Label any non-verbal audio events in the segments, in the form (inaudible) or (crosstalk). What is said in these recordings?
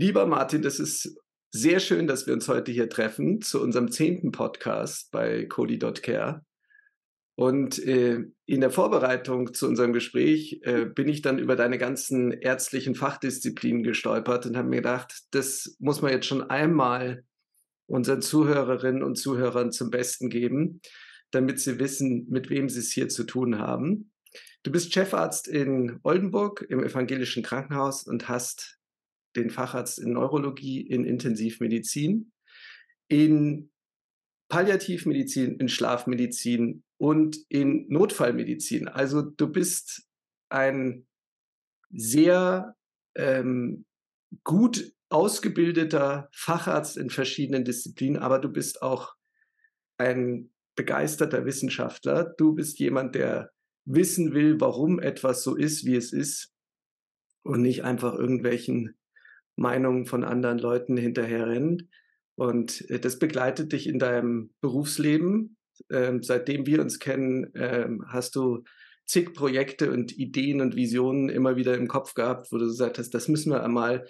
Lieber Martin, das ist sehr schön, dass wir uns heute hier treffen zu unserem zehnten Podcast bei Cody.care. Und äh, in der Vorbereitung zu unserem Gespräch äh, bin ich dann über deine ganzen ärztlichen Fachdisziplinen gestolpert und habe mir gedacht, das muss man jetzt schon einmal unseren Zuhörerinnen und Zuhörern zum Besten geben, damit sie wissen, mit wem sie es hier zu tun haben. Du bist Chefarzt in Oldenburg im evangelischen Krankenhaus und hast den Facharzt in Neurologie, in Intensivmedizin, in Palliativmedizin, in Schlafmedizin und in Notfallmedizin. Also du bist ein sehr ähm, gut ausgebildeter Facharzt in verschiedenen Disziplinen, aber du bist auch ein begeisterter Wissenschaftler. Du bist jemand, der wissen will, warum etwas so ist, wie es ist und nicht einfach irgendwelchen Meinungen von anderen Leuten hinterherrennt. Und äh, das begleitet dich in deinem Berufsleben. Ähm, seitdem wir uns kennen, ähm, hast du zig Projekte und Ideen und Visionen immer wieder im Kopf gehabt, wo du gesagt hast, das müssen wir einmal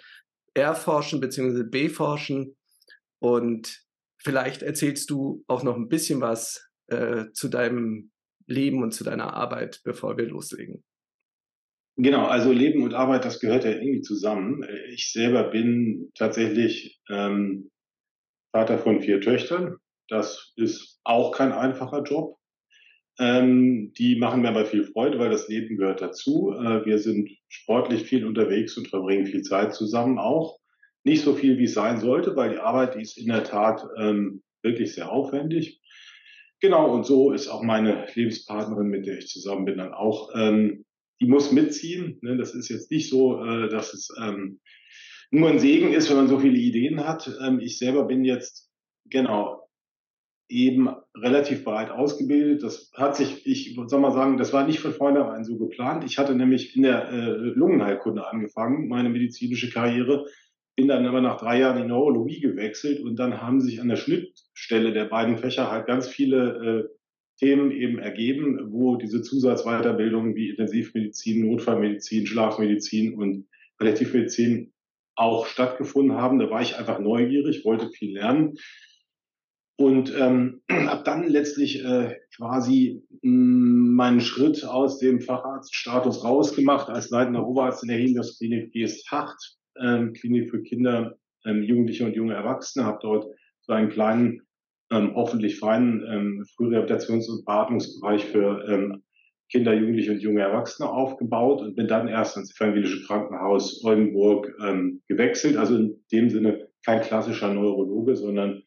erforschen bzw. beforschen. Und vielleicht erzählst du auch noch ein bisschen was äh, zu deinem Leben und zu deiner Arbeit, bevor wir loslegen. Genau, also Leben und Arbeit, das gehört ja irgendwie zusammen. Ich selber bin tatsächlich ähm, Vater von vier Töchtern. Das ist auch kein einfacher Job. Ähm, die machen mir aber viel Freude, weil das Leben gehört dazu. Äh, wir sind sportlich viel unterwegs und verbringen viel Zeit zusammen auch. Nicht so viel, wie es sein sollte, weil die Arbeit, die ist in der Tat ähm, wirklich sehr aufwendig. Genau, und so ist auch meine Lebenspartnerin, mit der ich zusammen bin, dann auch ähm, die muss mitziehen. Ne? Das ist jetzt nicht so, äh, dass es ähm, nur ein Segen ist, wenn man so viele Ideen hat. Ähm, ich selber bin jetzt genau eben relativ breit ausgebildet. Das hat sich, ich soll mal sagen, das war nicht von vornherein so geplant. Ich hatte nämlich in der äh, Lungenheilkunde angefangen, meine medizinische Karriere, bin dann aber nach drei Jahren in Neurologie gewechselt und dann haben sich an der Schnittstelle der beiden Fächer halt ganz viele äh, Themen eben ergeben, wo diese Zusatzweiterbildungen wie Intensivmedizin, Notfallmedizin, Schlafmedizin und Palliativmedizin auch stattgefunden haben. Da war ich einfach neugierig, wollte viel lernen und ähm, (clears throat) habe dann letztlich äh, quasi mh, mm, meinen Schritt aus dem Facharztstatus rausgemacht als leitender Oberarzt in der Helios-Klinik GS8, ähm, Klinik für Kinder, ähm, Jugendliche und junge Erwachsene, habe dort so einen kleinen ähm, hoffentlich feinen ähm, Frührehabilitations- und Beatmungsbereich für ähm, Kinder, Jugendliche und junge Erwachsene aufgebaut und bin dann erst ins evangelische Krankenhaus Oldenburg ähm, gewechselt. Also in dem Sinne kein klassischer Neurologe, sondern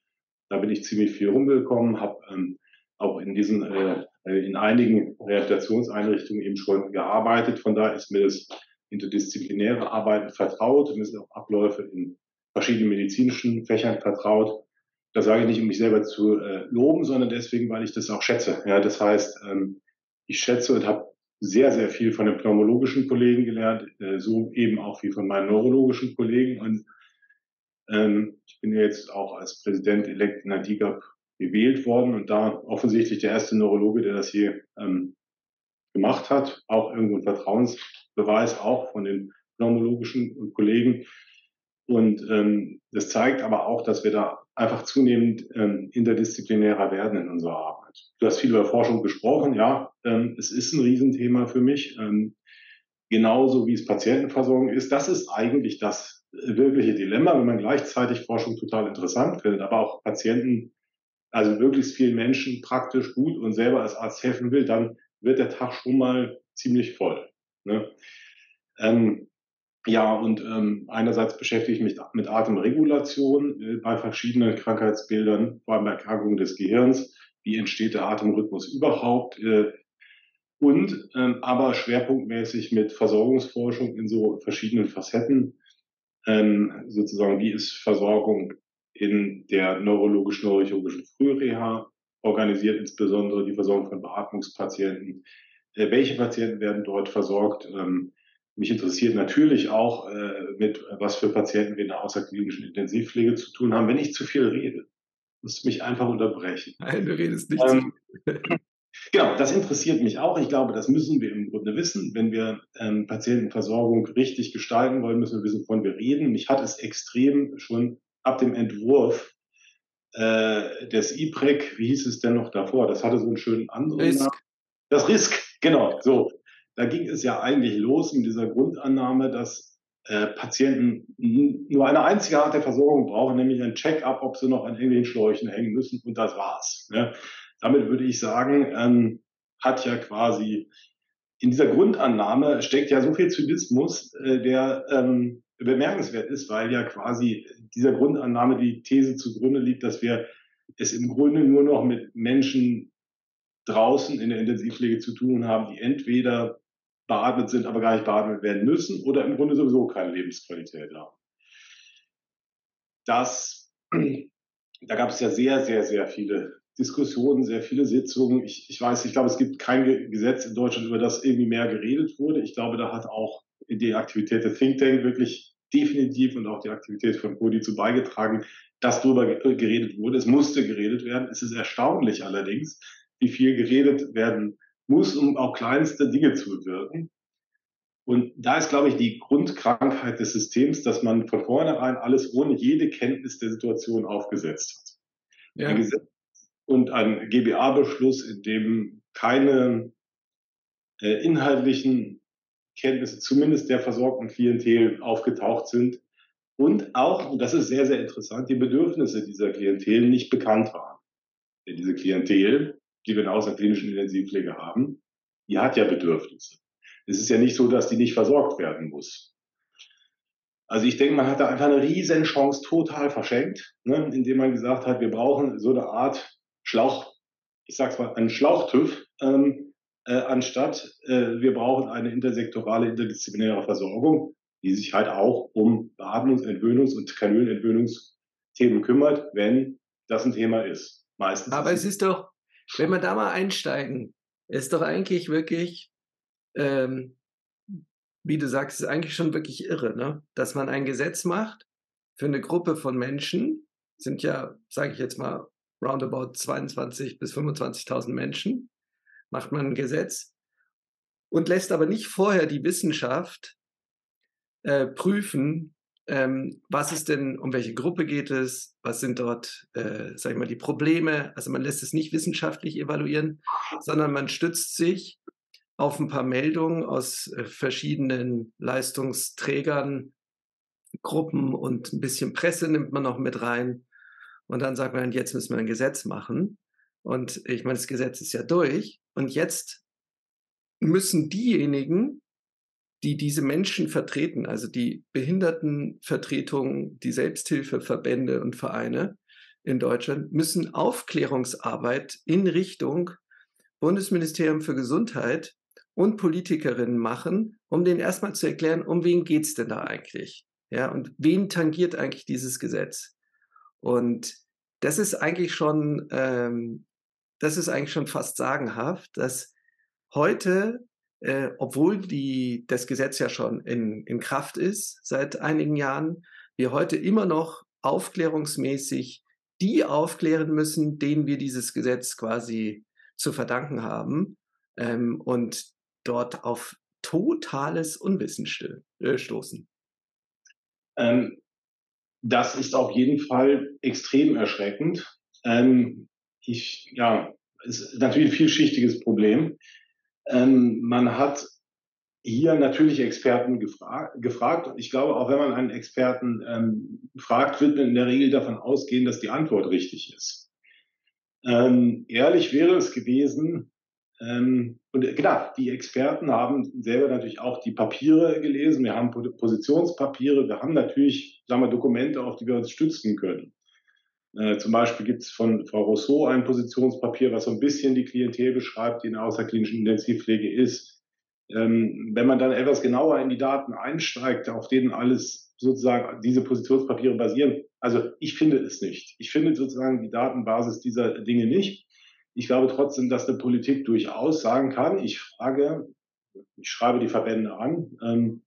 da bin ich ziemlich viel rumgekommen, habe ähm, auch in diesen äh, in einigen Rehabilitationseinrichtungen eben schon gearbeitet. Von da ist mir das interdisziplinäre Arbeiten vertraut. Mir sind auch Abläufe in verschiedenen medizinischen Fächern vertraut. Das sage ich nicht, um mich selber zu äh, loben, sondern deswegen, weil ich das auch schätze. Ja, das heißt, ähm, ich schätze und habe sehr, sehr viel von den pneumologischen Kollegen gelernt, äh, so eben auch wie von meinen neurologischen Kollegen. Und ähm, ich bin jetzt auch als Präsident elekt in der DIGAP gewählt worden und da offensichtlich der erste Neurologe, der das hier ähm, gemacht hat, auch irgendwo ein Vertrauensbeweis auch von den pneumologischen Kollegen. Und ähm, das zeigt aber auch, dass wir da einfach zunehmend ähm, interdisziplinärer werden in unserer Arbeit. Du hast viel über Forschung gesprochen, ja, ähm, es ist ein Riesenthema für mich, ähm, genauso wie es Patientenversorgung ist. Das ist eigentlich das wirkliche Dilemma, wenn man gleichzeitig Forschung total interessant findet, aber auch Patienten, also möglichst vielen Menschen praktisch gut und selber als Arzt helfen will, dann wird der Tag schon mal ziemlich voll. Ne? Ähm, ja, und ähm, einerseits beschäftige ich mich mit Atemregulation äh, bei verschiedenen Krankheitsbildern, vor allem bei Erkrankungen des Gehirns. Wie entsteht der Atemrhythmus überhaupt? Äh, und ähm, aber schwerpunktmäßig mit Versorgungsforschung in so verschiedenen Facetten. Ähm, sozusagen, wie ist Versorgung in der neurologisch-neurochirurgischen Frühreha organisiert, insbesondere die Versorgung von Beatmungspatienten. Äh, welche Patienten werden dort versorgt? Ähm, mich interessiert natürlich auch, äh, mit was für Patienten wir in der außerklinischen Intensivpflege zu tun haben. Wenn ich zu viel rede, musst du mich einfach unterbrechen. Nein, du redest nicht ähm. (laughs) Genau, das interessiert mich auch. Ich glaube, das müssen wir im Grunde wissen. Wenn wir ähm, Patientenversorgung richtig gestalten wollen, müssen wir wissen, wovon wir reden. Mich hat es extrem schon ab dem Entwurf äh, des IPREC, wie hieß es denn noch davor? Das hatte so einen schönen anderen Risk. Namen. Das RISK, genau. So, da ging es ja eigentlich los mit dieser Grundannahme, dass äh, Patienten nur eine einzige Art der Versorgung brauchen, nämlich ein Check-up, ob sie noch an irgendwelchen Schläuchen hängen müssen und das war's. Ne? Damit würde ich sagen, ähm, hat ja quasi in dieser Grundannahme steckt ja so viel Zynismus, äh, der ähm, bemerkenswert ist, weil ja quasi dieser Grundannahme die These zugrunde liegt, dass wir es im Grunde nur noch mit Menschen draußen in der Intensivpflege zu tun haben, die entweder beatmet sind, aber gar nicht beatmet werden müssen oder im Grunde sowieso keine Lebensqualität haben. Das, (clears throat) da gab es ja sehr, sehr, sehr viele Diskussionen, sehr viele Sitzungen. Ich, ich weiß, ich glaube, es gibt kein Gesetz in Deutschland, über das irgendwie mehr geredet wurde. Ich glaube, da hat auch die Aktivität der Think Tank wirklich definitiv und auch die Aktivität von Cody zu beigetragen, dass darüber geredet wurde. Es musste geredet werden. Es ist erstaunlich allerdings, wie viel geredet werden muss, um auch kleinste Dinge zu bewirken. Und da ist, glaube ich, die Grundkrankheit des Systems, dass man von vornherein alles ohne jede Kenntnis der Situation aufgesetzt hat. Ja. Ein Gesetz und ein GBA-Beschluss, in dem keine äh, inhaltlichen Kenntnisse zumindest der versorgten Klientel aufgetaucht sind und auch, und das ist sehr, sehr interessant, die Bedürfnisse dieser Klientel nicht bekannt waren. Denn diese Klientel die wir in außerklinischen Intensivpflege haben, die hat ja Bedürfnisse. Es ist ja nicht so, dass die nicht versorgt werden muss. Also ich denke, man hat da einfach eine riesen Chance total verschenkt, ne, indem man gesagt hat, wir brauchen so eine Art Schlauch, ich sag's mal, einen Schlauchtüv, ähm, äh, anstatt äh, wir brauchen eine intersektorale, interdisziplinäre Versorgung, die sich halt auch um Beatmungs-, Entwöhnungs- und Kanülenentwöhnungsthemen kümmert, wenn das ein Thema ist. Meistens. Aber es ist doch, wenn wir da mal einsteigen, ist doch eigentlich wirklich, ähm, wie du sagst, ist eigentlich schon wirklich irre, ne? dass man ein Gesetz macht für eine Gruppe von Menschen, sind ja, sage ich jetzt mal, roundabout 22 bis 25.000 Menschen, macht man ein Gesetz und lässt aber nicht vorher die Wissenschaft äh, prüfen, ähm, was ist denn, um welche Gruppe geht es, was sind dort, äh, sag ich mal, die Probleme. Also man lässt es nicht wissenschaftlich evaluieren, sondern man stützt sich auf ein paar Meldungen aus äh, verschiedenen Leistungsträgern, Gruppen und ein bisschen Presse nimmt man noch mit rein. Und dann sagt man, jetzt müssen wir ein Gesetz machen. Und ich meine, das Gesetz ist ja durch. Und jetzt müssen diejenigen, die diese Menschen vertreten, also die Behindertenvertretungen, die Selbsthilfeverbände und Vereine in Deutschland, müssen Aufklärungsarbeit in Richtung Bundesministerium für Gesundheit und Politikerinnen machen, um denen erstmal zu erklären, um wen geht es denn da eigentlich? Ja, und wen tangiert eigentlich dieses Gesetz? Und das ist eigentlich schon, ähm, das ist eigentlich schon fast sagenhaft, dass heute äh, obwohl die, das Gesetz ja schon in, in Kraft ist seit einigen Jahren, wir heute immer noch aufklärungsmäßig die aufklären müssen, denen wir dieses Gesetz quasi zu verdanken haben ähm, und dort auf totales Unwissen äh, stoßen. Ähm, das ist auf jeden Fall extrem erschreckend. Ähm, ich, ja, ist natürlich ein vielschichtiges Problem. Ähm, man hat hier natürlich Experten gefra gefragt. Ich glaube, auch wenn man einen Experten ähm, fragt, wird man in der Regel davon ausgehen, dass die Antwort richtig ist. Ähm, ehrlich wäre es gewesen, ähm, und genau, die Experten haben selber natürlich auch die Papiere gelesen. Wir haben Positionspapiere, wir haben natürlich, sagen wir, Dokumente, auf die wir uns stützen können. Äh, zum Beispiel gibt es von Frau Rousseau ein Positionspapier, was so ein bisschen die Klientel beschreibt, die in der außerklinischen Intensivpflege ist. Ähm, wenn man dann etwas genauer in die Daten einsteigt, auf denen alles sozusagen diese Positionspapiere basieren, also ich finde es nicht. Ich finde sozusagen die Datenbasis dieser Dinge nicht. Ich glaube trotzdem, dass eine Politik durchaus sagen kann, ich frage, ich schreibe die Verbände an, ähm,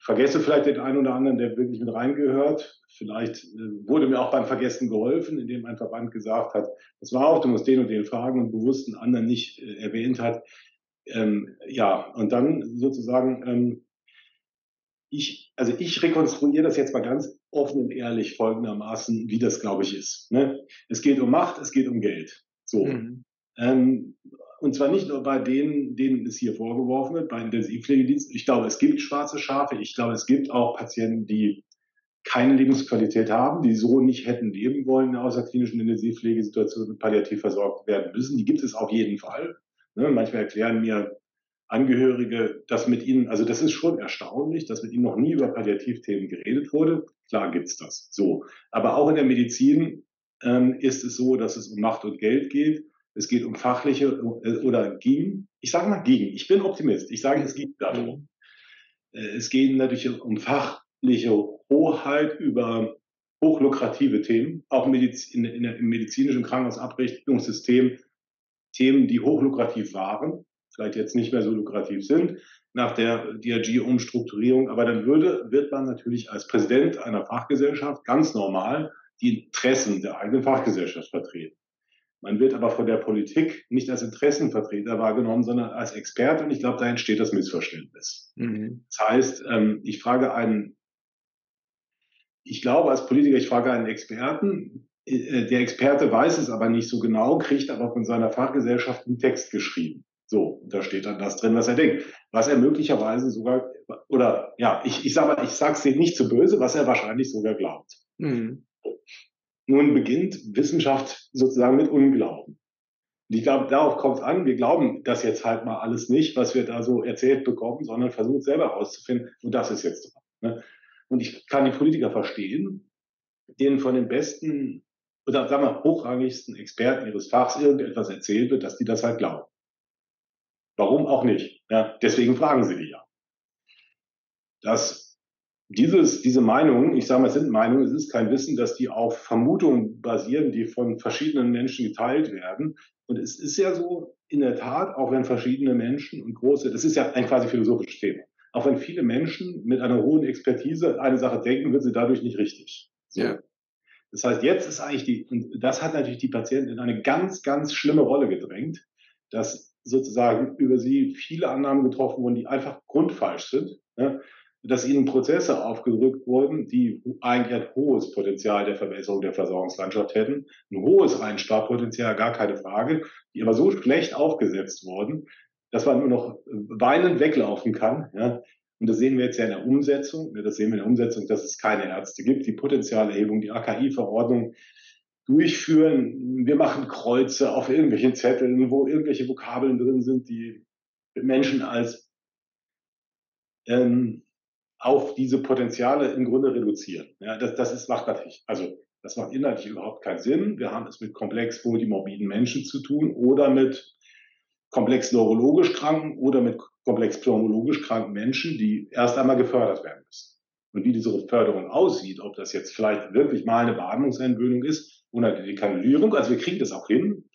vergesse vielleicht den einen oder anderen, der wirklich mit reingehört. Vielleicht äh, wurde mir auch beim Vergessen geholfen, indem ein Verband gesagt hat, das war auch, du musst den und den fragen und bewusst einen anderen nicht äh, erwähnt hat. Ähm, ja, und dann sozusagen, ähm, ich, also ich rekonstruiere das jetzt mal ganz offen und ehrlich folgendermaßen, wie das, glaube ich, ist. Ne? Es geht um Macht, es geht um Geld. So. Mhm. Ähm, und zwar nicht nur bei denen, denen es hier vorgeworfen wird, bei Intensivpflegediensten. Ich glaube, es gibt schwarze Schafe. Ich glaube, es gibt auch Patienten, die keine Lebensqualität haben, die so nicht hätten leben wollen in der außerklinischen Intensivpflegesituation und palliativ versorgt werden müssen. Die gibt es auf jeden Fall. Ne, manchmal erklären mir Angehörige, dass mit ihnen, also das ist schon erstaunlich, dass mit ihnen noch nie über Palliativthemen geredet wurde. Klar gibt's das. So. Aber auch in der Medizin ähm, ist es so, dass es um Macht und Geld geht. Es geht um fachliche äh, oder ging. Ich sage mal ging. Ich bin Optimist. Ich sage, es geht darum. Äh, es geht natürlich um fachliche Hoheit über hochlukrative Themen, auch in, in, in, im medizinischen Krankenhausabrichtungssystem Themen, die hochlukrativ waren, vielleicht jetzt nicht mehr so lukrativ sind nach der DRG-Umstrukturierung. Aber dann würde, wird man natürlich als Präsident einer Fachgesellschaft ganz normal die Interessen der eigenen Fachgesellschaft vertreten. Man wird aber von der Politik nicht als Interessenvertreter wahrgenommen, sondern als Experte. Und ich glaube, da entsteht das Missverständnis. Mhm. Das heißt, ähm, ich frage einen, ich glaube als Politiker, ich frage einen Experten, äh, der Experte weiß es aber nicht so genau, kriegt aber von seiner Fachgesellschaft einen Text geschrieben. So, da steht dann das drin, was er denkt. Was er möglicherweise sogar, oder ja, ich, ich sage ich sag's dir nicht zu böse, was er wahrscheinlich sogar glaubt. Mhm. Nun beginnt Wissenschaft sozusagen mit Unglauben. Und ich glaube, darauf kommt es an. Wir glauben das jetzt halt mal alles nicht, was wir da so erzählt bekommen, sondern versuchen selber herauszufinden. Und das ist jetzt dran. Ne? Und ich kann die Politiker verstehen, denen von den besten oder sagen wir hochrangigsten Experten ihres Fachs irgendetwas erzählt wird, dass die das halt glauben. Warum auch nicht? Ja, deswegen fragen sie die ja. Das dieses, diese Meinungen, ich sage mal, es sind Meinungen, es ist kein Wissen, dass die auf Vermutungen basieren, die von verschiedenen Menschen geteilt werden. Und es ist ja so, in der Tat, auch wenn verschiedene Menschen und große, das ist ja ein quasi philosophisches Thema, auch wenn viele Menschen mit einer hohen Expertise eine Sache denken, wird sie dadurch nicht richtig. So. Ja. Das heißt, jetzt ist eigentlich die, und das hat natürlich die Patienten in eine ganz, ganz schlimme Rolle gedrängt, dass sozusagen über sie viele Annahmen getroffen wurden, die einfach grundfalsch sind. Ja dass ihnen Prozesse aufgedrückt wurden, die eigentlich ein hohes Potenzial der Verbesserung der Versorgungslandschaft hätten, ein hohes Einsparpotenzial, gar keine Frage, die aber so schlecht aufgesetzt wurden, dass man nur noch weinend weglaufen kann. Ja. Und das sehen wir jetzt ja in der Umsetzung. Das sehen wir in der Umsetzung, dass es keine Ärzte gibt, die Potenzialerhebung, die AKI-Verordnung durchführen. Wir machen Kreuze auf irgendwelchen Zetteln, wo irgendwelche Vokabeln drin sind, die Menschen als ähm, auf diese Potenziale im Grunde reduzieren. Ja, das, das ist, macht natürlich, also das macht inhaltlich überhaupt keinen Sinn. Wir haben es mit komplex multimorbiden Menschen zu tun oder mit komplex neurologisch kranken oder mit komplex pneumologisch kranken Menschen, die erst einmal gefördert werden müssen. Und wie diese Förderung aussieht, ob das jetzt vielleicht wirklich mal eine Beatmungsentwöhnung ist oder die Kanulierung, also wir kriegen das auch hin.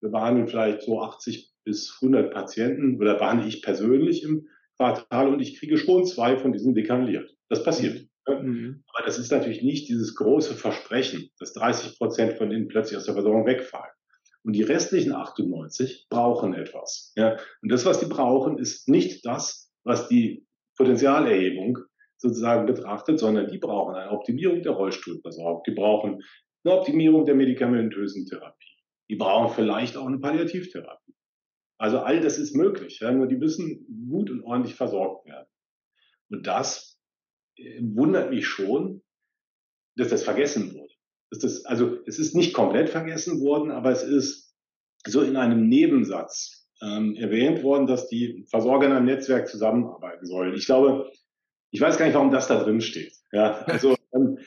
Wir behandeln vielleicht so 80 bis 100 Patienten oder behandle ich persönlich im Quartal und ich kriege schon zwei von diesen dekanliert. Das passiert. Mhm. Aber das ist natürlich nicht dieses große Versprechen, dass 30 Prozent von denen plötzlich aus der Versorgung wegfallen. Und die restlichen 98 brauchen etwas. Ja? Und das, was die brauchen, ist nicht das, was die Potenzialerhebung sozusagen betrachtet, sondern die brauchen eine Optimierung der Rollstuhlversorgung. Die brauchen eine Optimierung der medikamentösen Therapie. Die brauchen vielleicht auch eine Palliativtherapie. Also all das ist möglich, ja, nur die müssen gut und ordentlich versorgt werden. Und das äh, wundert mich schon, dass das vergessen wurde. Dass das, also es ist nicht komplett vergessen worden, aber es ist so in einem Nebensatz ähm, erwähnt worden, dass die Versorger in einem Netzwerk zusammenarbeiten sollen. Ich glaube, ich weiß gar nicht, warum das da drin steht. Ja, also ähm,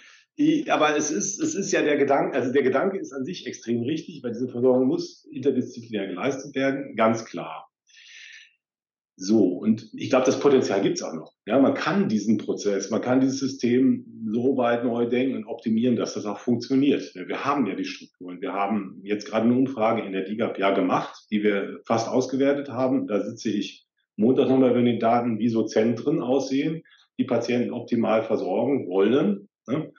aber es ist, es ist ja der Gedanke, also der Gedanke ist an sich extrem richtig, weil diese Versorgung muss interdisziplinär geleistet werden, ganz klar. So, und ich glaube, das Potenzial gibt es auch noch. Ja, man kann diesen Prozess, man kann dieses System so weit neu denken und optimieren, dass das auch funktioniert. Wir haben ja die Strukturen. Wir haben jetzt gerade eine Umfrage in der DIGAP ja gemacht, die wir fast ausgewertet haben. Da sitze ich Montag nochmal, wenn die Daten wie so Zentren aussehen. die Patienten optimal versorgen wollen. Ne?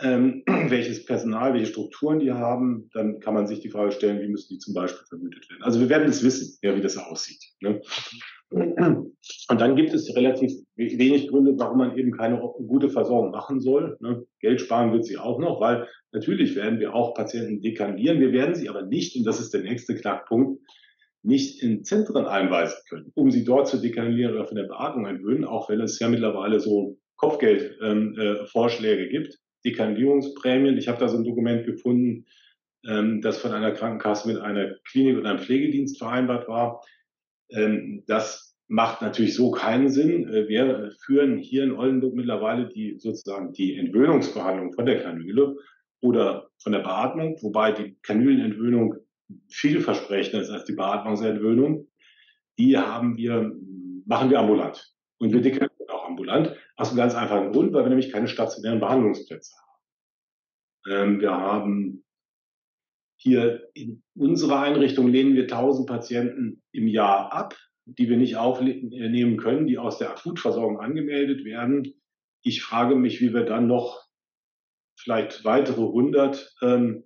Ähm, (clears throat) welches Personal, welche Strukturen die haben, dann kann man sich die Frage stellen, wie müssen die zum Beispiel vergütet werden. Also wir werden es wissen, ja, wie das aussieht. Ne? Und dann gibt es relativ wenig Gründe, warum man eben keine gute Versorgung machen soll. Ne? Geld sparen wird sie auch noch, weil natürlich werden wir auch Patienten dekandieren. Wir werden sie aber nicht, und das ist der nächste Knackpunkt, nicht in Zentren einweisen können, um sie dort zu dekandieren oder von der Beatmung entwöhnen, auch wenn es ja mittlerweile so Kopfgeldvorschläge ähm, äh, gibt, Dekandierungsprämien. Ich habe da so ein Dokument gefunden, ähm, das von einer Krankenkasse mit einer Klinik und einem Pflegedienst vereinbart war. Ähm, das macht natürlich so keinen Sinn. Äh, wir führen hier in Oldenburg mittlerweile die sozusagen die Entwöhnungsbehandlung von der Kanüle oder von der Beatmung, wobei die Kanülenentwöhnung vielversprechender ist als die Beatmungsentwöhnung. Die haben wir, machen wir ambulant. Und wir dekantieren auch ambulant. Aus einem ganz einfachen Grund, weil wir nämlich keine stationären Behandlungsplätze haben. Ähm, wir haben hier in unserer Einrichtung lehnen wir 1000 Patienten im Jahr ab, die wir nicht aufnehmen können, die aus der Akutversorgung angemeldet werden. Ich frage mich, wie wir dann noch vielleicht weitere 100, ähm,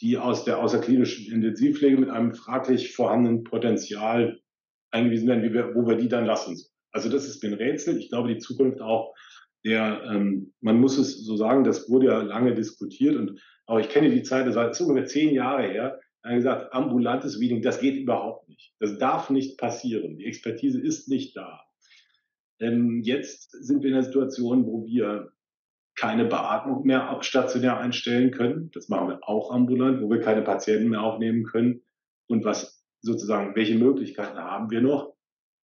die aus der außerklinischen Intensivpflege mit einem fraglich vorhandenen Potenzial eingewiesen werden, wir, wo wir die dann lassen. Also das ist ein Rätsel. Ich glaube, die Zukunft auch der, ähm, man muss es so sagen, das wurde ja lange diskutiert und aber ich kenne die Zeit, das ist ungefähr zehn Jahre her, haben gesagt, ambulantes Weeding, das geht überhaupt nicht. Das darf nicht passieren. Die Expertise ist nicht da. Ähm, jetzt sind wir in der Situation, wo wir keine Beatmung mehr stationär einstellen können. Das machen wir auch ambulant, wo wir keine Patienten mehr aufnehmen können. Und was sozusagen, welche Möglichkeiten haben wir noch?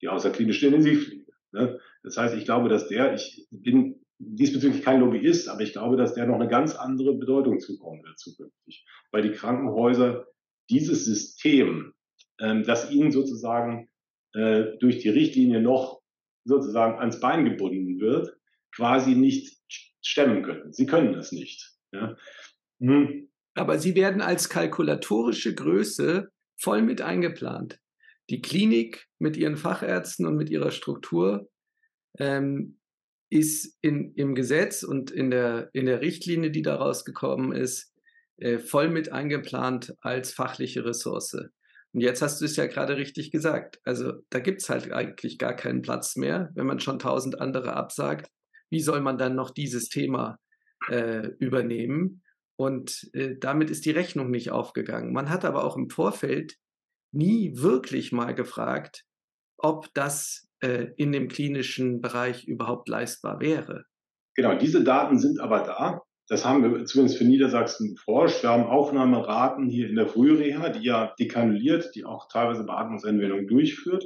Die außerklinische Intensivpflege. Ne? Das heißt, ich glaube, dass der, ich bin diesbezüglich kein Lobbyist, aber ich glaube, dass der noch eine ganz andere Bedeutung zukommen wird zukünftig. Weil die Krankenhäuser dieses System, ähm, das ihnen sozusagen äh, durch die Richtlinie noch sozusagen ans Bein gebunden wird, quasi nicht stemmen können. Sie können es nicht. Ja. Hm. Aber sie werden als kalkulatorische Größe voll mit eingeplant. Die Klinik mit ihren Fachärzten und mit ihrer Struktur ähm, ist in, im Gesetz und in der, in der Richtlinie, die daraus gekommen ist, äh, voll mit eingeplant als fachliche Ressource. Und jetzt hast du es ja gerade richtig gesagt. Also da gibt es halt eigentlich gar keinen Platz mehr, wenn man schon tausend andere absagt wie soll man dann noch dieses Thema äh, übernehmen? Und äh, damit ist die Rechnung nicht aufgegangen. Man hat aber auch im Vorfeld nie wirklich mal gefragt, ob das äh, in dem klinischen Bereich überhaupt leistbar wäre. Genau, diese Daten sind aber da. Das haben wir zumindest für Niedersachsen forscht. Wir haben Aufnahmeraten hier in der Frühreha, die ja dekanuliert, die auch teilweise Beatmungsentwendung durchführt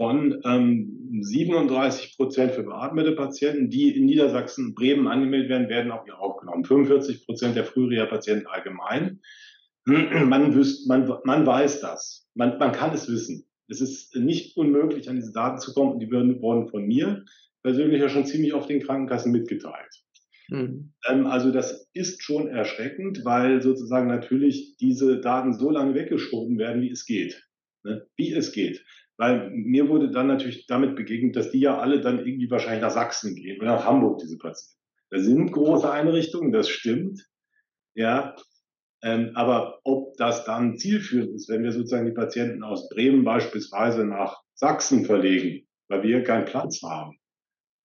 von ähm, 37 Prozent für beatmete Patienten, die in Niedersachsen, Bremen angemeldet werden, werden auch hier aufgenommen. 45 Prozent der Frühreha-Patienten allgemein. (clears throat) Man, wüsst, man, man weiß das. Man, man kann es wissen. Es ist nicht unmöglich, an diese Daten zu kommen die wurden von mir persönlich ja schon ziemlich auf den Krankenkassen mitgeteilt. Mhm. Ähm, also das ist schon erschreckend, weil sozusagen natürlich diese Daten so lange weggeschoben werden, wie es geht. Ne? Wie es geht. Weil mir wurde dann natürlich damit begegnet, dass die ja alle dann irgendwie wahrscheinlich nach Sachsen gehen oder nach Hamburg, diese Patienten. Da sind große Einrichtungen, das stimmt. Ja. Ähm, aber ob das dann zielführend ist, wenn wir sozusagen die Patienten aus Bremen beispielsweise nach Sachsen verlegen, weil wir keinen Platz haben.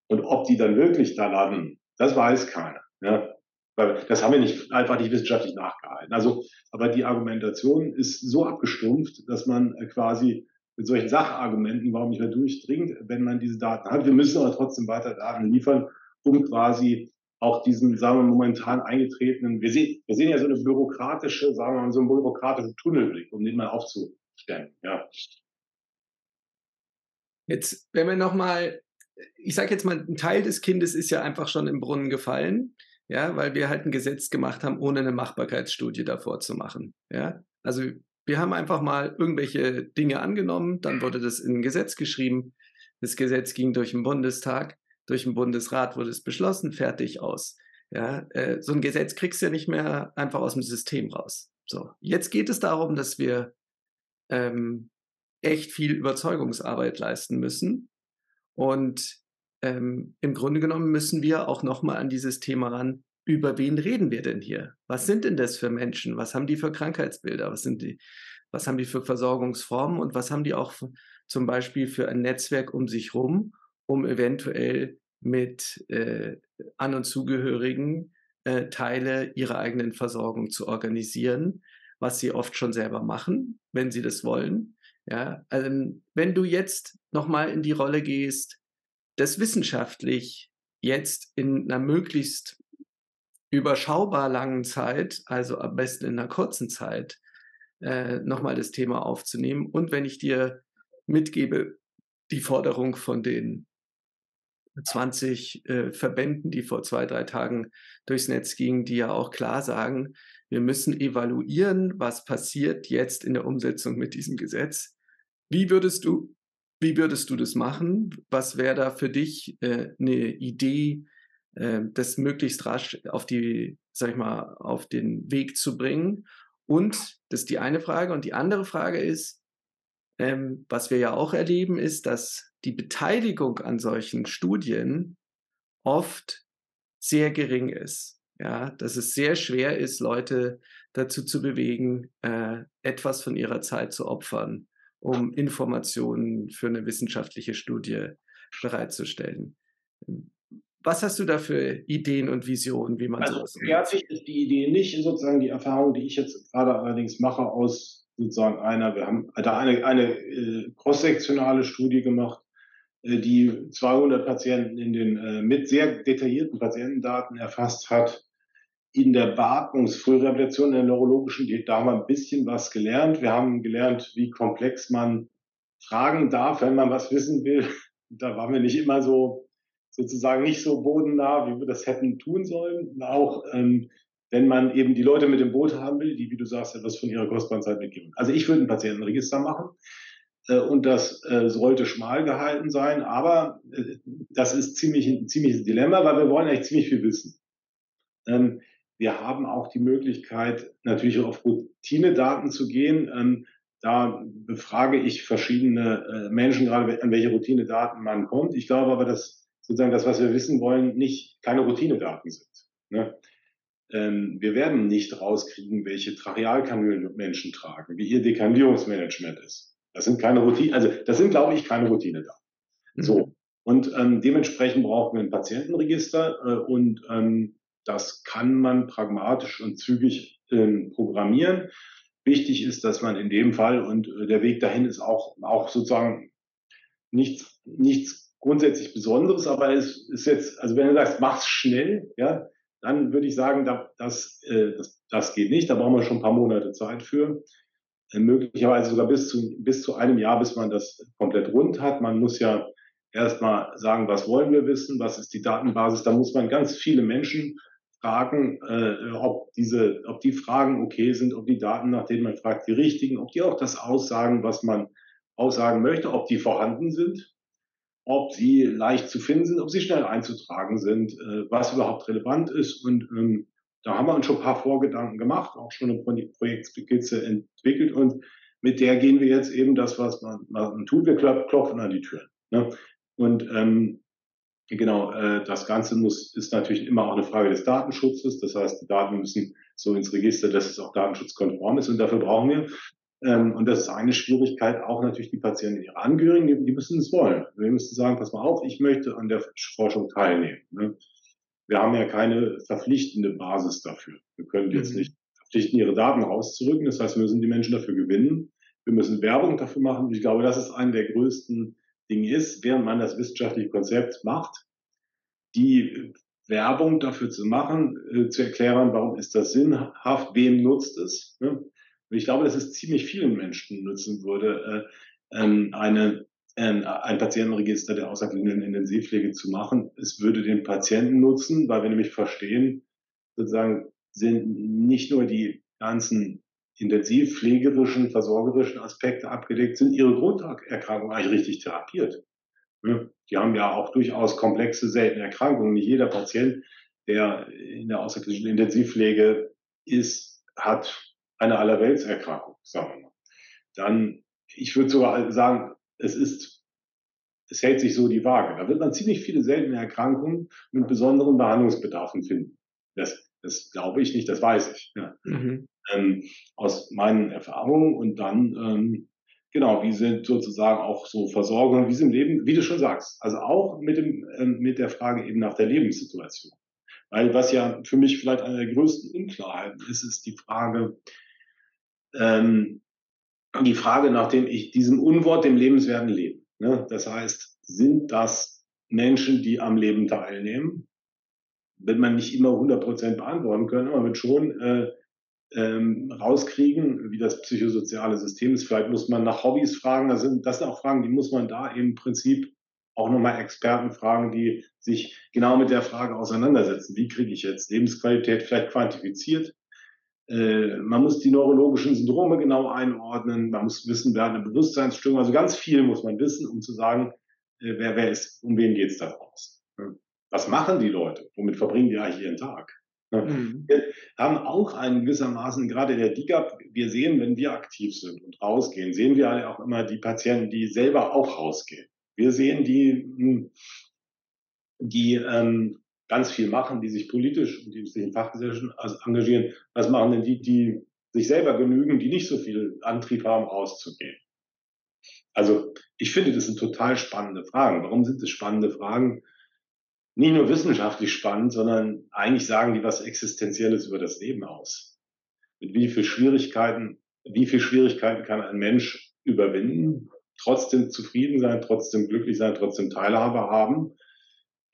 Und ob die dann wirklich da landen, das weiß keiner. Ja. Weil das haben wir nicht, einfach nicht wissenschaftlich nachgehalten. Also, aber die Argumentation ist so abgestumpft, dass man quasi mit solchen Sachargumenten warum nicht mehr durchdringt, wenn man diese Daten hat. Wir müssen aber trotzdem weiter Daten liefern, um quasi auch diesen, sagen wir, momentan eingetretenen, wir sehen, wir sehen ja so eine bürokratische, sagen wir mal, so einen bürokratischen Tunnelblick, um den mal aufzustellen, ja. Jetzt, wenn wir nochmal, ich sage jetzt mal, ein Teil des Kindes ist ja einfach schon im Brunnen gefallen, ja, weil wir halt ein Gesetz gemacht haben, ohne eine Machbarkeitsstudie davor zu machen, ja. Also wir haben einfach mal irgendwelche Dinge angenommen, dann wurde das in ein Gesetz geschrieben. Das Gesetz ging durch den Bundestag, durch den Bundesrat wurde es beschlossen, fertig aus. Ja, äh, so ein Gesetz kriegst du ja nicht mehr einfach aus dem System raus. So, jetzt geht es darum, dass wir ähm, echt viel Überzeugungsarbeit leisten müssen. Und ähm, im Grunde genommen müssen wir auch nochmal an dieses Thema ran, über wen reden wir denn hier? Was sind denn das für Menschen? Was haben die für Krankheitsbilder? Was sind die, was haben die für Versorgungsformen und was haben die auch zum Beispiel für ein Netzwerk um sich rum, um eventuell mit äh, An- und Zugehörigen äh, Teile ihrer eigenen Versorgung zu organisieren, was sie oft schon selber machen, wenn sie das wollen. Ja, also wenn du jetzt nochmal in die Rolle gehst, das wissenschaftlich jetzt in einer möglichst überschaubar langen Zeit, also am besten in einer kurzen Zeit, äh, nochmal das Thema aufzunehmen. Und wenn ich dir mitgebe, die Forderung von den 20 äh, Verbänden, die vor zwei, drei Tagen durchs Netz gingen, die ja auch klar sagen, wir müssen evaluieren, was passiert jetzt in der Umsetzung mit diesem Gesetz. Wie würdest du, wie würdest du das machen? Was wäre da für dich äh, eine Idee, äh, das möglichst rasch auf die, sag ich mal, auf den Weg zu bringen? Und das ist die eine Frage. Und die andere Frage ist, ähm, was wir ja auch erleben, ist, dass die Beteiligung an solchen Studien oft sehr gering ist. Ja, dass es sehr schwer ist, Leute dazu zu bewegen, äh, etwas von ihrer Zeit zu opfern, um Informationen für eine wissenschaftliche Studie bereitzustellen. Was hast du da für Ideen und Visionen, wie man also, sowas fertig ist die Idee nicht, sozusagen die Erfahrung, die ich jetzt gerade allerdings mache aus sozusagen einer, wir haben da eine, eine äh, cross-sektionale Studie gemacht, äh, die 200 Patienten in den äh, mit sehr detaillierten Patientendaten erfasst hat. In der Beatmungsfrührehabilitation, in der neurologischen, da haben wir ein bisschen was gelernt. Wir haben gelernt, wie komplex man fragen darf, wenn man was wissen will. (laughs) Da waren wir nicht immer so sozusagen nicht so bodennah, wie wir das hätten tun sollen. Auch ähm, wenn man eben die Leute mit dem Boot haben will, die, wie du sagst, etwas von ihrer kostbaren Zeit mitgeben. Also ich würde ein Patientenregister machen äh, und das äh, sollte schmal gehalten sein, aber äh, das ist ziemlich ein ziemliches Dilemma, weil wir wollen eigentlich ziemlich viel wissen. Ähm, wir haben auch die Möglichkeit, natürlich auf Routinedaten zu gehen. Ähm, da befrage ich verschiedene äh, Menschen gerade, an welche Routinedaten man kommt. Ich glaube aber, dass sozusagen das, was wir wissen wollen, nicht keine Routinedaten sind. Ne? Ähm, wir werden nicht rauskriegen, welche Trachealkanülen Menschen tragen, wie ihr Dekandierungsmanagement ist. Das sind keine Routine, also das sind, glaube ich, keine Routine da. Mhm. So. Und ähm, dementsprechend brauchen wir ein Patientenregister äh, und ähm, das kann man pragmatisch und zügig ähm, programmieren. Wichtig ist, dass man in dem Fall und äh, der Weg dahin ist auch, auch sozusagen nichts, nichts grundsätzlich Besonderes, aber es ist jetzt, also wenn du sagst, mach's schnell, ja, dann würde ich sagen, das, äh, das, das geht nicht. Da brauchen wir schon ein paar Monate Zeit für. Äh, möglicherweise sogar bis zu, bis zu einem Jahr, bis man das komplett rund hat. Man muss ja erstmal sagen, was wollen wir wissen, was ist die Datenbasis. Da muss man ganz viele Menschen fragen, äh, ob, diese, ob die Fragen okay sind, ob die Daten, nach denen man fragt, die richtigen, ob die auch das aussagen, was man aussagen möchte, ob die vorhanden sind ob sie leicht zu finden sind, ob sie schnell einzutragen sind, äh, was überhaupt relevant ist. Und ähm, da haben wir uns schon ein paar Vorgedanken gemacht, auch schon eine Projektskizze entwickelt und mit der gehen wir jetzt eben das, was man, man tut, wir klopfen an die Türen. Ne? Und ähm, genau, äh, das Ganze muss, ist natürlich immer auch eine Frage des Datenschutzes. Das heißt, die Daten müssen so ins Register, dass es auch datenschutzkonform ist. Und dafür brauchen wir und das ist eine Schwierigkeit, auch natürlich die Patienten, ihre Angehörigen, die, müssen es wollen. Wir müssen sagen, pass mal auf, ich möchte an der Forschung teilnehmen. Ne? Wir haben ja keine verpflichtende Basis dafür. Wir können jetzt mhm. nicht verpflichten, ihre Daten rauszurücken. Das heißt, wir müssen die Menschen dafür gewinnen. Wir müssen Werbung dafür machen. Ich glaube, das ist eine der größten Dinge ist, während man das wissenschaftliche Konzept macht, die Werbung dafür zu machen, äh, zu erklären, warum ist das sinnhaft, wem nutzt es. Ne? Und ich glaube, dass es ziemlich vielen Menschen nutzen würde, äh, ähm, eine, äh, ein Patientenregister der außerklinischen Intensivpflege zu machen. Es würde den Patienten nutzen, weil wir nämlich verstehen, sozusagen sind nicht nur die ganzen intensivpflegerischen, versorgerischen Aspekte abgedeckt, sind ihre Grunderkrankungen eigentlich richtig therapiert. Die haben ja auch durchaus komplexe, seltene Erkrankungen. Nicht jeder Patient, der in der außerklinischen Intensivpflege ist, hat eine Allerweltserkrankung, sagen wir mal. Dann, ich würde sogar sagen, es ist es hält sich so die Waage. Da wird man ziemlich viele seltene Erkrankungen mit besonderen Behandlungsbedarfen finden. Das, das glaube ich nicht, das weiß ich. Ja. Mhm. Ähm, aus meinen Erfahrungen und dann, ähm, genau, wie sind sozusagen auch so Versorgung, wie sie im Leben, wie du schon sagst, also auch mit, dem, ähm, mit der Frage eben nach der Lebenssituation. Weil was ja für mich vielleicht eine der größten Unklarheiten ist, ist die Frage, ähm, die Frage nach dem, ich, diesem Unwort, dem lebenswerten Leben. Ne? Das heißt, sind das Menschen, die am Leben teilnehmen? Wird man nicht immer 100 Prozent beantworten können, aber man wird schon äh, ähm, rauskriegen, wie das psychosoziale System ist. Vielleicht muss man nach Hobbys fragen. Das sind, das sind auch Fragen, die muss man da im Prinzip auch nochmal Experten fragen, die sich genau mit der Frage auseinandersetzen. Wie kriege ich jetzt Lebensqualität vielleicht quantifiziert? Äh, man muss die neurologischen Syndrome genau einordnen. Man muss wissen, wer eine Bewusstseinsstörung. Also ganz viel muss man wissen, um zu sagen, äh, wer, wer ist, um wen geht es da raus. Was machen die Leute? Womit verbringen die eigentlich ihren Tag? Mhm. Wir haben auch einen gewissermaßen, gerade der DIGAP, wir sehen, wenn wir aktiv sind und rausgehen, sehen wir alle auch immer die Patienten, die selber auch rausgehen. Wir sehen die, hm, die ähm, ganz viel machen, die sich politisch und die sich in Fachgesellschaften engagieren. Was machen denn die, die sich selber genügen, die nicht so viel Antrieb haben, rauszugehen? Also ich finde, das sind total spannende Fragen. Warum sind das spannende Fragen? Nicht nur wissenschaftlich spannend, sondern eigentlich sagen die was Existenzielles über das Leben aus. Mit wie viel Schwierigkeiten, wie viel Schwierigkeiten kann ein Mensch überwinden, trotzdem zufrieden sein, trotzdem glücklich sein, trotzdem Teilhabe haben.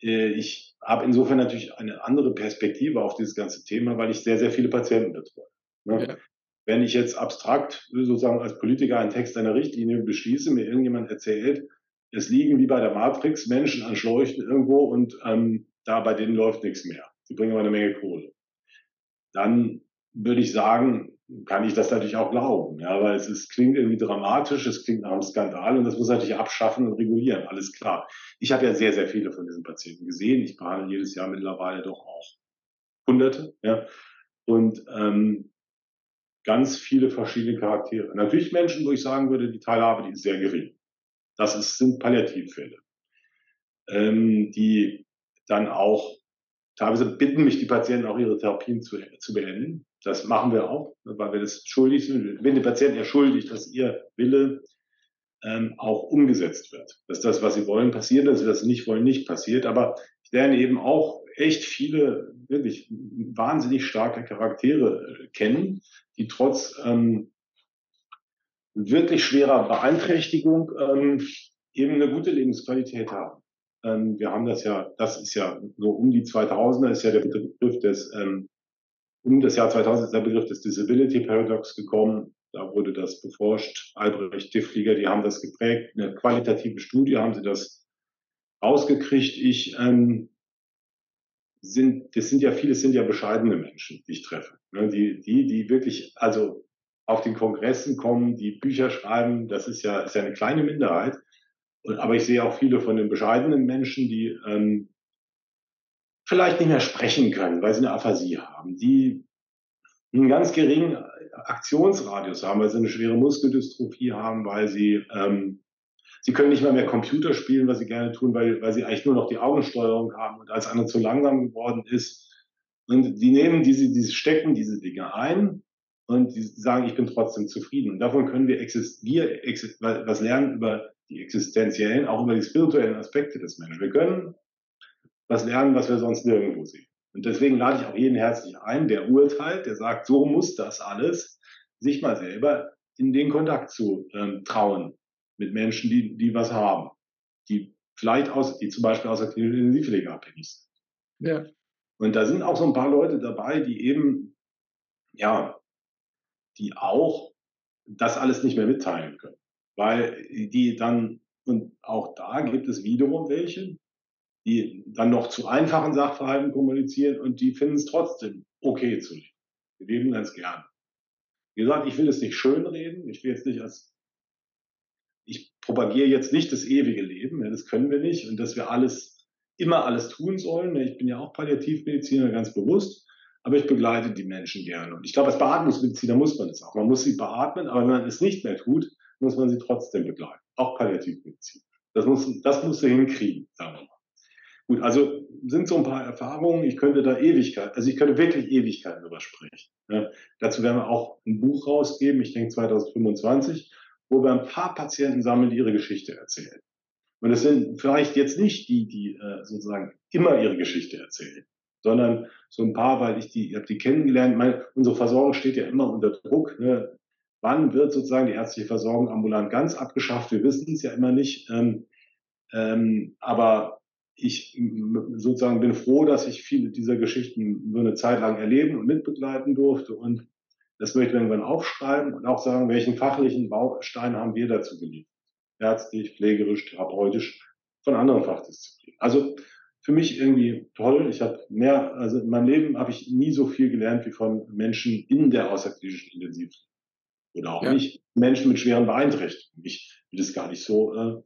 Äh, ich habe insofern natürlich eine andere Perspektive auf dieses ganze Thema, weil ich sehr, sehr viele Patienten betreue. Ne? Ja. Wenn ich jetzt abstrakt sozusagen als Politiker einen Text einer Richtlinie beschließe, mir irgendjemand erzählt, es liegen wie bei der Matrix Menschen an Schläuchen irgendwo und ähm, da bei denen läuft nichts mehr. Sie bringen aber eine Menge Kohle. Dann würde ich sagen, kann ich das natürlich auch glauben. Ja, weil es ist, klingt irgendwie dramatisch, es klingt nach einem Skandal und das muss natürlich abschaffen und regulieren, alles klar. Ich habe ja sehr, sehr viele von diesen Patienten gesehen. Ich behandle jedes Jahr mittlerweile doch auch Hunderte. Ja, und ähm, ganz viele verschiedene Charaktere. Natürlich Menschen, wo ich sagen würde, die Teilhabe, die ist sehr gering. Das ist, sind Palliativfälle, ähm, die dann auch teilweise bitten mich die Patienten auch ihre Therapien zu, zu beenden. Das machen wir auch, weil wir das schuldig sind. Wenn der Patient ja schuldig, dass ihr Wille ähm, auch umgesetzt wird. Dass das, was sie wollen, passiert, dass sie das nicht wollen, nicht passiert. Aber ich lerne eben auch echt viele wirklich wahnsinnig starke Charaktere äh, kennen, die trotz ähm, wirklich schwerer Beeinträchtigung ähm, eben eine gute Lebensqualität haben. Ähm, wir haben das ja, das ist ja so um die 2000er ist ja der Begriff des, ähm, um das Jahr 2000 ist der Begriff des Disability Paradox gekommen. Da wurde das beforscht. Albrecht Diffliger, die haben das geprägt. Eine qualitative Studie haben sie das rausgekriegt. Ich ähm, sind, das sind ja viele, sind ja bescheidene Menschen, die ich treffe. Ne? Die, die, die wirklich, also auf den Kongressen kommen, die Bücher schreiben, das ist ja, ist ja eine kleine Minderheit. Und, aber ich sehe auch viele von den bescheidenen Menschen, die ähm, vielleicht nicht mehr sprechen können, weil sie eine Aphasie haben, die einen ganz geringen Aktionsradius haben, weil sie eine schwere Muskeldystrophie haben, weil sie ähm, sie können nicht mal mehr Computer spielen, was sie gerne tun, weil, weil sie eigentlich nur noch die Augensteuerung haben und als einer zu langsam geworden ist. Und die nehmen diese, diese stecken diese Dinge ein und die sagen, ich bin trotzdem zufrieden. Und davon können wir, exist wir exist was lernen über die existenziellen, auch über die spirituellen Aspekte des Menschen. Wir können was lernen, was wir sonst nirgendwo sehen. Und deswegen lade ich auch jeden herzlich ein, der urteilt, der sagt, so muss das alles, sich mal selber in den Kontakt zu ähm, trauen mit Menschen, die, die was haben, die vielleicht aus, die zum Beispiel aus der Intensivpflege abhängig sind. Ja. Und da sind auch so ein paar Leute dabei, die eben, ja, die auch das alles nicht mehr mitteilen können. Weil die dann, und auch da gibt es wiederum welche, die dann noch zu einfachen Sachverhalten kommunizieren und die finden es trotzdem okay zu leben. Wir leben ganz gern. Wie gesagt, ich will es nicht schönreden. Ich will jetzt nicht als, ich propagiere jetzt nicht das ewige Leben. Das können wir nicht. Und dass wir alles, immer alles tun sollen. Ich bin ja auch Palliativmediziner, ganz bewusst. Aber ich begleite die Menschen gerne. Und ich glaube, als Beatmungsmediziner muss man es auch. Man muss sie beatmen, aber wenn man es nicht mehr tut, muss man sie trotzdem begleiten. Auch Palliativmedizin. Das musst, das musst du hinkriegen, sagen wir mal. Gut, also sind so ein paar Erfahrungen. Ich könnte da Ewigkeit, also ich könnte wirklich Ewigkeiten drüber sprechen. Ja, dazu werden wir auch ein Buch rausgeben, ich denke 2025, wo wir ein paar Patienten sammeln, die ihre Geschichte erzählen. Und es sind vielleicht jetzt nicht die, die äh, sozusagen immer ihre Geschichte erzählen, sondern so ein paar, weil ich die, ich habe die kennengelernt. Meine, unsere Versorgung steht ja immer unter Druck. Ne? Wann wird sozusagen die ärztliche Versorgung ambulant ganz abgeschafft? Wir wissen es ja immer nicht. Ähm, ähm, aber ich sozusagen bin froh, dass ich viele dieser Geschichten nur eine Zeit lang erleben und mitbegleiten durfte und das möchte ich irgendwann aufschreiben und auch sagen, welchen fachlichen Baustein haben wir dazu geliefert. Ärztlich, pflegerisch, therapeutisch, von anderen Fachdisziplinen. Also für mich irgendwie toll. Ich habe mehr, also in meinem Leben habe ich nie so viel gelernt wie von Menschen in der außerklinischen Intensivpflege. Oder auch ja. nicht Menschen mit schweren Beeinträchtigungen. Ich will das gar nicht so äh,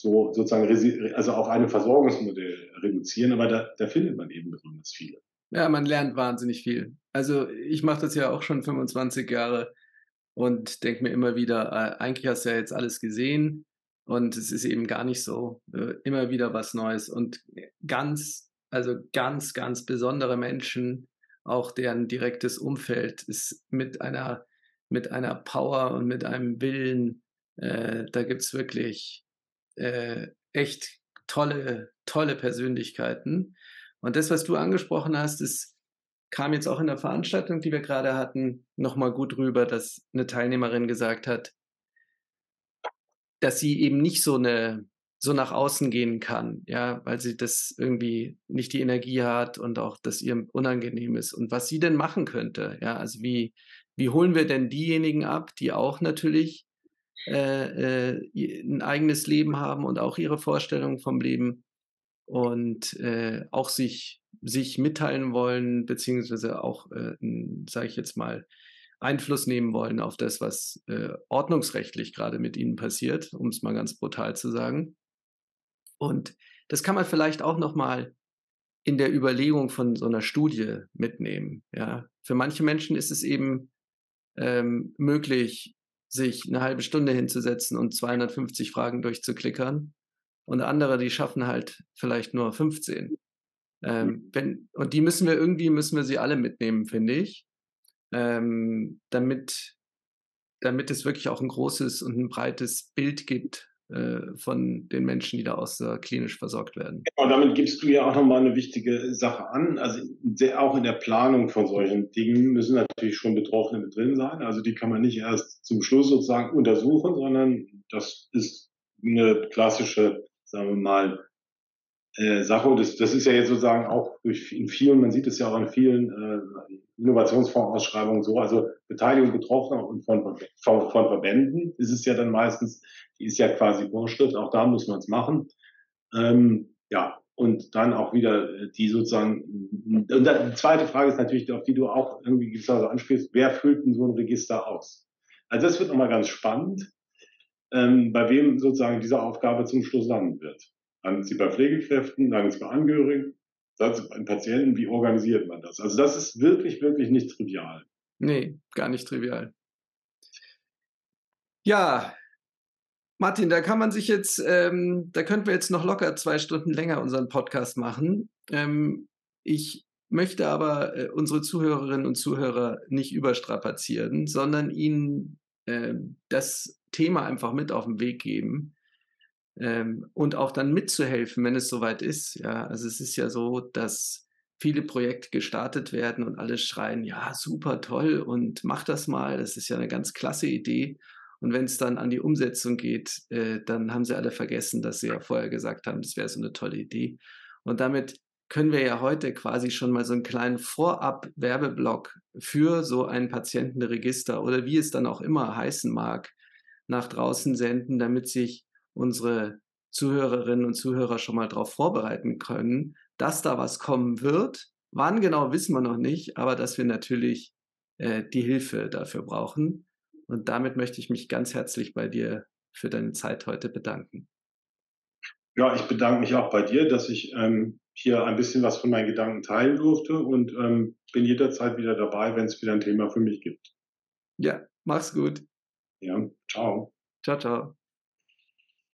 so sozusagen also auf eine Versorgungsmodell reduzieren, aber da, da findet man eben besonders viele. Ja, man lernt wahnsinnig viel. Also ich mache das ja auch schon 25 Jahre und denke mir immer wieder, äh, eigentlich hast du ja jetzt alles gesehen und es ist eben gar nicht so. Äh, immer wieder was Neues und ganz, also ganz, ganz besondere Menschen, auch deren direktes Umfeld ist mit einer, mit einer Power und mit einem Willen, äh, da gibt es wirklich äh, echt tolle, tolle Persönlichkeiten. Und das, was du angesprochen hast, das kam jetzt auch in der Veranstaltung, die wir gerade hatten, nochmal gut rüber, dass eine Teilnehmerin gesagt hat, dass sie eben nicht so eine so nach außen gehen kann, ja, weil sie das irgendwie nicht die Energie hat und auch das ihr unangenehm ist. Und was sie denn machen könnte, ja, also wie, wie holen wir denn diejenigen ab, die auch natürlich äh, äh, ein eigenes Leben haben und auch ihre Vorstellungen vom Leben und äh, auch sich, sich mitteilen wollen, beziehungsweise auch, äh, sage ich jetzt mal, Einfluss nehmen wollen auf das, was äh, ordnungsrechtlich gerade mit ihnen passiert, um es mal ganz brutal zu sagen. Und das kann man vielleicht auch nochmal in der Überlegung von so einer Studie mitnehmen. Ja, für manche Menschen ist es eben ähm, möglich, sich eine halbe Stunde hinzusetzen und 250 Fragen durchzuklickern. Und andere, die schaffen halt vielleicht nur 15. Ähm, mhm. wenn, und die müssen wir irgendwie, müssen wir sie alle mitnehmen, finde ich, ähm, damit, damit es wirklich auch ein großes und ein breites Bild gibt von den Menschen, die da außerklinisch versorgt werden. Genau, damit gibst du ja auch nochmal eine wichtige Sache an. Also auch in der Planung von solchen Dingen müssen natürlich schon Betroffene mit drin sein. Also die kann man nicht erst zum Schluss sozusagen untersuchen, sondern das ist eine klassische, sagen wir mal, äh, Sache. Das, das ist ja jetzt sozusagen auch in vielen, man sieht es ja auch in vielen äh, Innovationsfondsausschreibungen so, also Beteiligung Betroffener und von, von, von Verbänden ist es ja dann meistens, die ist ja quasi Vorschrift, auch da muss man es machen. Ähm, ja, und dann auch wieder äh, die sozusagen, und die zweite Frage ist natürlich, auf die du auch irgendwie also anspielst, wer füllt denn so ein Register aus? Also das wird nochmal ganz spannend, ähm, bei wem sozusagen diese Aufgabe zum Schluss landen wird. Dann ist sie bei Pflegekräften, dann ist sie bei Angehörigen, dann ist sie bei Patienten. Wie organisiert man das? Also das ist wirklich, wirklich nicht trivial. Nee, gar nicht trivial. Ja, Martin, da kann man sich jetzt, ähm, da könnten wir jetzt noch locker zwei Stunden länger unseren Podcast machen. Ähm, ich möchte aber äh, unsere Zuhörerinnen und Zuhörer nicht überstrapazieren, sondern ihnen äh, das Thema einfach mit auf den Weg geben ähm, und auch dann mitzuhelfen, wenn es soweit ist. Ja, also es ist ja so, dass viele Projekte gestartet werden und alle schreien, ja, super toll und mach das mal, das ist ja eine ganz klasse Idee. Und wenn es dann an die Umsetzung geht, äh, dann haben sie alle vergessen, dass sie ja vorher gesagt haben, das wäre so eine tolle Idee. Und damit können wir ja heute quasi schon mal so einen kleinen Vorab-Werbeblock für so ein Patientenregister oder wie es dann auch immer heißen mag, nach draußen senden, damit sich unsere Zuhörerinnen und Zuhörer schon mal darauf vorbereiten können, dass da was kommen wird. Wann genau wissen wir noch nicht, aber dass wir natürlich äh, die Hilfe dafür brauchen. Und damit möchte ich mich ganz herzlich bei dir für deine Zeit heute bedanken. Ja, ich bedanke mich auch bei dir, dass ich ähm, hier ein bisschen was von meinen Gedanken teilen durfte und ähm, bin jederzeit wieder dabei, wenn es wieder ein Thema für mich gibt. Ja, mach's gut. Ja, ciao. Ciao, ciao.